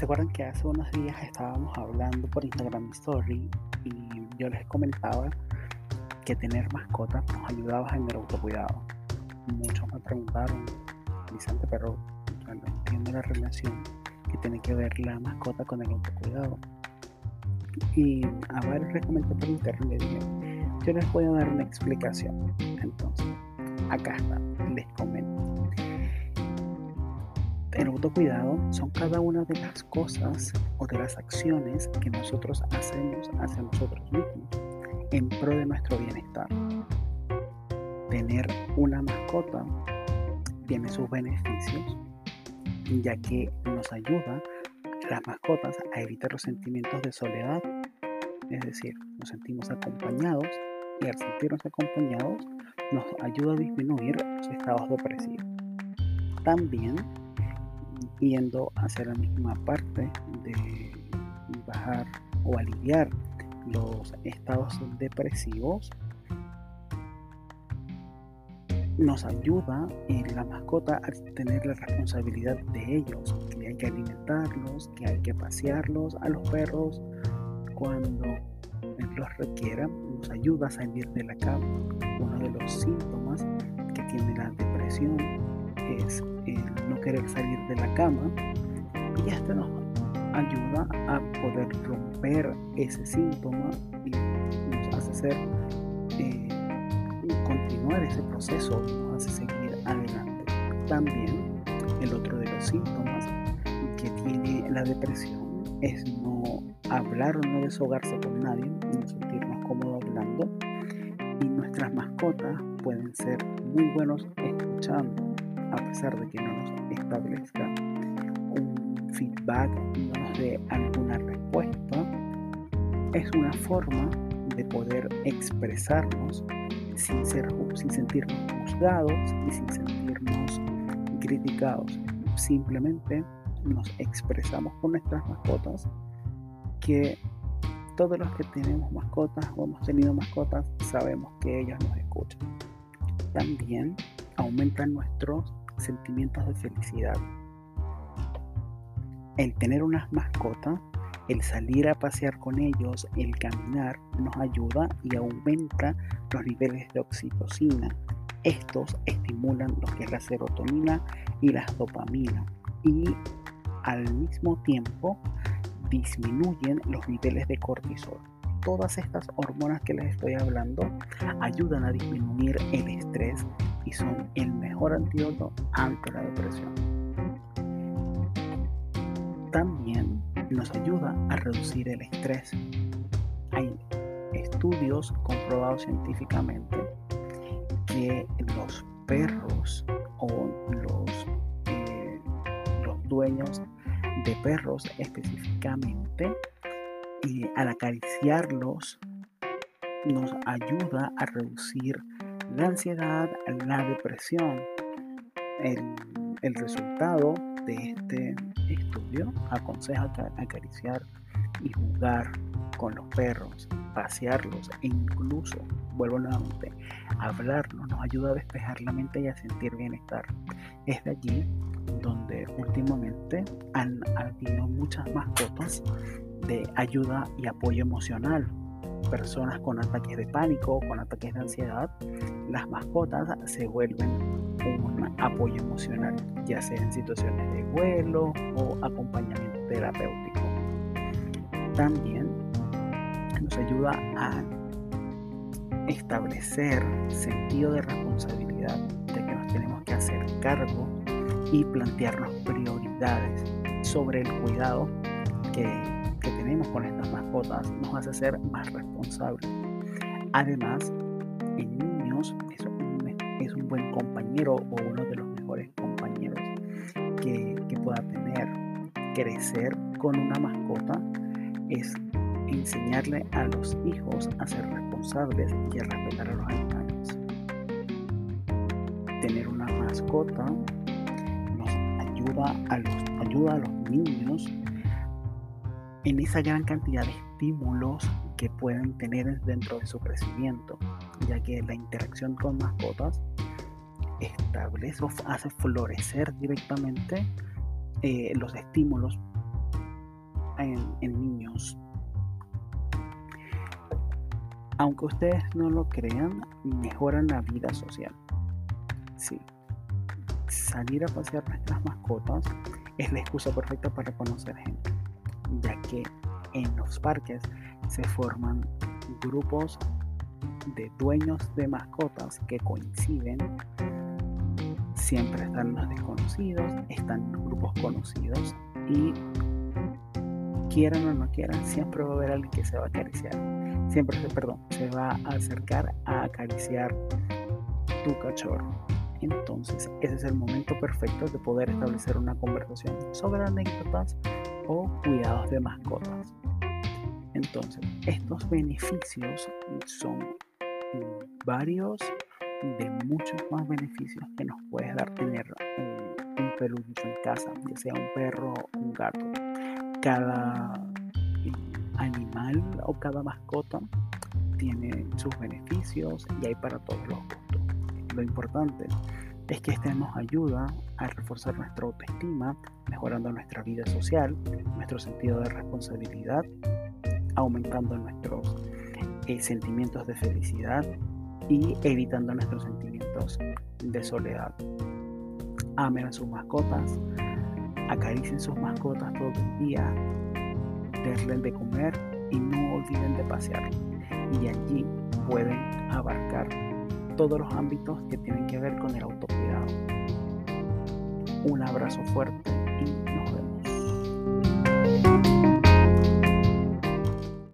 ¿Se acuerdan que hace unos días estábamos hablando por Instagram Story y yo les comentaba que tener mascotas nos ayudaba en el autocuidado? Muchos me preguntaron, Vicente, pero no entiendo la relación que tiene que ver la mascota con el autocuidado. Y a varios les comenté por internet, yo les voy a dar una explicación. Entonces, acá está, les comento. El autocuidado son cada una de las cosas o de las acciones que nosotros hacemos hacia nosotros mismos en pro de nuestro bienestar. Tener una mascota tiene sus beneficios, ya que nos ayuda las mascotas a evitar los sentimientos de soledad, es decir, nos sentimos acompañados y al sentirnos acompañados nos ayuda a disminuir los estados depresivos. También yendo hacia la misma parte de bajar o aliviar los estados depresivos, nos ayuda en la mascota a tener la responsabilidad de ellos, que hay que alimentarlos, que hay que pasearlos a los perros cuando los requiera, nos ayuda a salir de la cama. Uno de los síntomas que tiene la depresión es el no querer salir de la cama y esto nos ayuda a poder romper ese síntoma y nos hace ser eh, continuar ese proceso nos hace seguir adelante. También el otro de los síntomas que tiene la depresión es no hablar o no deshogarse con nadie no sentirnos cómodos hablando y nuestras mascotas pueden ser muy buenos escuchando a pesar de que no nos establezca un feedback, no nos dé alguna respuesta, es una forma de poder expresarnos sin, ser, sin sentirnos juzgados y sin sentirnos criticados. Simplemente nos expresamos con nuestras mascotas que todos los que tenemos mascotas o hemos tenido mascotas sabemos que ellas nos escuchan. También aumentan nuestros sentimientos de felicidad. El tener unas mascotas, el salir a pasear con ellos, el caminar, nos ayuda y aumenta los niveles de oxitocina. Estos estimulan lo que es la serotonina y la dopamina y al mismo tiempo disminuyen los niveles de cortisol. Todas estas hormonas que les estoy hablando ayudan a disminuir el estrés y son el mejor antídoto ante la depresión. También nos ayuda a reducir el estrés. Hay estudios comprobados científicamente que los perros o los, eh, los dueños de perros específicamente, y al acariciarlos nos ayuda a reducir la ansiedad, la depresión. El, resultado de este estudio aconseja acariciar y jugar con los perros, pasearlos e incluso, vuelvo nuevamente, hablarlos, nos ayuda a despejar la mente y a sentir bienestar. Es de allí donde últimamente han habido muchas mascotas de ayuda y apoyo emocional personas con ataques de pánico, con ataques de ansiedad, las mascotas se vuelven un apoyo emocional, ya sea en situaciones de vuelo o acompañamiento terapéutico. También nos ayuda a establecer sentido de responsabilidad, de que nos tenemos que hacer cargo y plantearnos prioridades sobre el cuidado que con estas mascotas nos hace ser más responsables. Además, en niños es un, es buen compañero o uno de los mejores compañeros que, que pueda tener. Crecer con una mascota es enseñarle a los hijos a ser responsables y a respetar a los animales. Tener una mascota nos ayuda a los, ayuda a los niños en esa gran cantidad de estímulos que pueden tener dentro de su crecimiento, ya que la interacción con mascotas establece o hace florecer directamente eh, los estímulos en, niños. Aunque ustedes no lo crean, mejoran la vida social. Sí. Salir a pasear nuestras mascotas es la excusa perfecta para conocer gente, ya que en los parques se forman grupos de dueños de mascotas que coinciden. Siempre están los desconocidos, están los grupos conocidos y quieran o no quieran, siempre va a haber alguien que se va a acariciar. Siempre, perdón, se va a acercar a acariciar tu cachorro. Entonces, ese es el momento perfecto de poder establecer una conversación sobre anécdotas o cuidados de mascotas. Entonces, estos beneficios son varios de muchos más beneficios que nos puede dar tener un, peludo en casa, ya sea un perro o un gato. Cada animal o cada mascota tiene sus beneficios y hay para todos los gustos. Lo importante es que este nos ayuda a reforzar nuestra autoestima, mejorando nuestra vida social, nuestro sentido de responsabilidad, aumentando nuestros eh, sentimientos de felicidad y evitando nuestros sentimientos de soledad. Amen a sus mascotas, acaricien sus mascotas todo el día, denle de comer y no olviden de pasear. Y allí pueden abarcar todos los ámbitos que tienen que ver con el autocuidado. Un abrazo fuerte